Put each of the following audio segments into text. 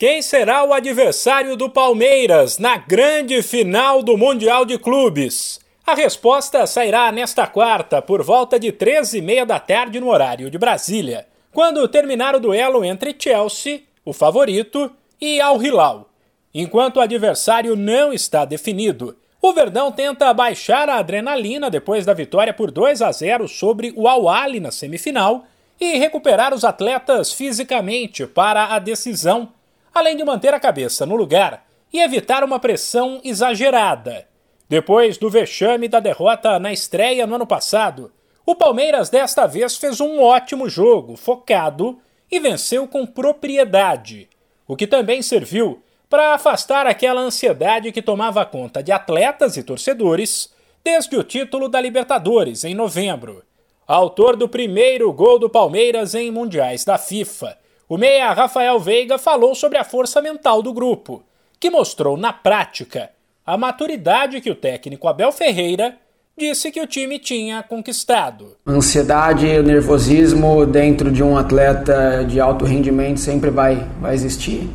Quem será o adversário do Palmeiras na grande final do Mundial de Clubes? A resposta sairá nesta quarta, por volta de 13h30 da tarde no horário de Brasília, quando terminar o duelo entre Chelsea, o favorito, e Al Hilal. Enquanto o adversário não está definido, o Verdão tenta baixar a adrenalina depois da vitória por 2 a 0 sobre o Al Ahly na semifinal e recuperar os atletas fisicamente para a decisão além de manter a cabeça no lugar e evitar uma pressão exagerada. Depois do vexame da derrota na estreia no ano passado, o Palmeiras desta vez fez um ótimo jogo, focado e venceu com propriedade, o que também serviu para afastar aquela ansiedade que tomava conta de atletas e torcedores desde o título da Libertadores em novembro. Autor do primeiro gol do Palmeiras em mundiais da FIFA o meia Rafael Veiga falou sobre a força mental do grupo, que mostrou na prática a maturidade que o técnico Abel Ferreira disse que o time tinha conquistado. Ansiedade nervosismo dentro de um atleta de alto rendimento sempre vai, vai existir.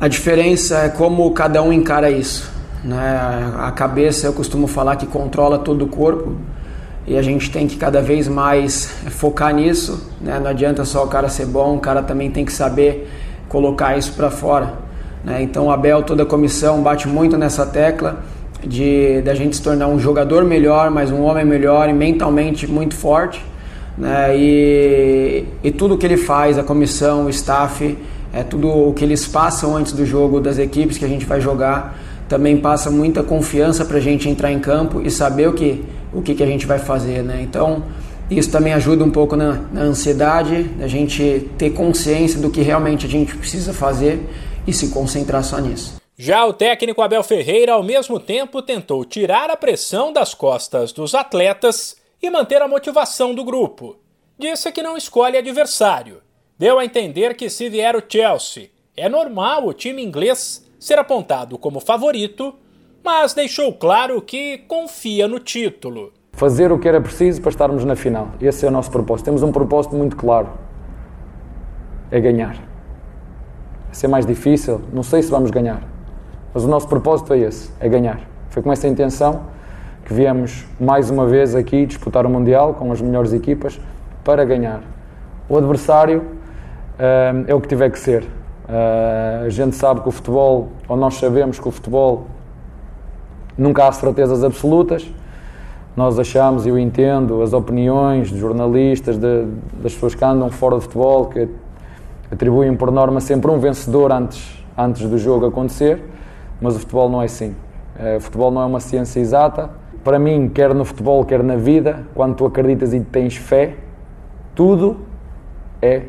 A diferença é como cada um encara isso. Né? A cabeça, eu costumo falar que controla todo o corpo e a gente tem que cada vez mais focar nisso. Né? Não adianta só o cara ser bom, o cara também tem que saber colocar isso para fora. Né? Então o Abel, toda a comissão bate muito nessa tecla de da gente se tornar um jogador melhor, mas um homem melhor e mentalmente muito forte. Né? E, e tudo que ele faz, a comissão, o staff, é tudo o que eles passam antes do jogo das equipes que a gente vai jogar, também passa muita confiança para a gente entrar em campo e saber o que o que, que a gente vai fazer, né? Então, isso também ajuda um pouco na, na ansiedade, da gente ter consciência do que realmente a gente precisa fazer e se concentrar só nisso. Já o técnico Abel Ferreira, ao mesmo tempo, tentou tirar a pressão das costas dos atletas e manter a motivação do grupo. Disse que não escolhe adversário. Deu a entender que se vier o Chelsea, é normal o time inglês ser apontado como favorito mas deixou claro que confia no título. Fazer o que era preciso para estarmos na final. Esse é o nosso propósito. Temos um propósito muito claro: é ganhar. Vai ser mais difícil, não sei se vamos ganhar, mas o nosso propósito é esse: é ganhar. Foi com essa intenção que viemos mais uma vez aqui disputar o Mundial com as melhores equipas para ganhar. O adversário uh, é o que tiver que ser. Uh, a gente sabe que o futebol, ou nós sabemos que o futebol Nunca há certezas absolutas. Nós achamos, eu entendo, as opiniões de jornalistas, de, das pessoas que andam fora do futebol, que atribuem por norma sempre um vencedor antes, antes do jogo acontecer, mas o futebol não é assim. É, o futebol não é uma ciência exata. Para mim, quer no futebol, quer na vida, quando tu acreditas e tens fé, tudo é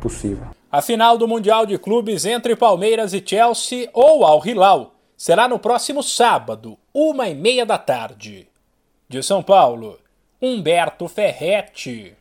possível. A final do Mundial de Clubes entre Palmeiras e Chelsea ou Al Hilal será no próximo sábado, uma e meia da tarde. De São Paulo, Humberto Ferretti.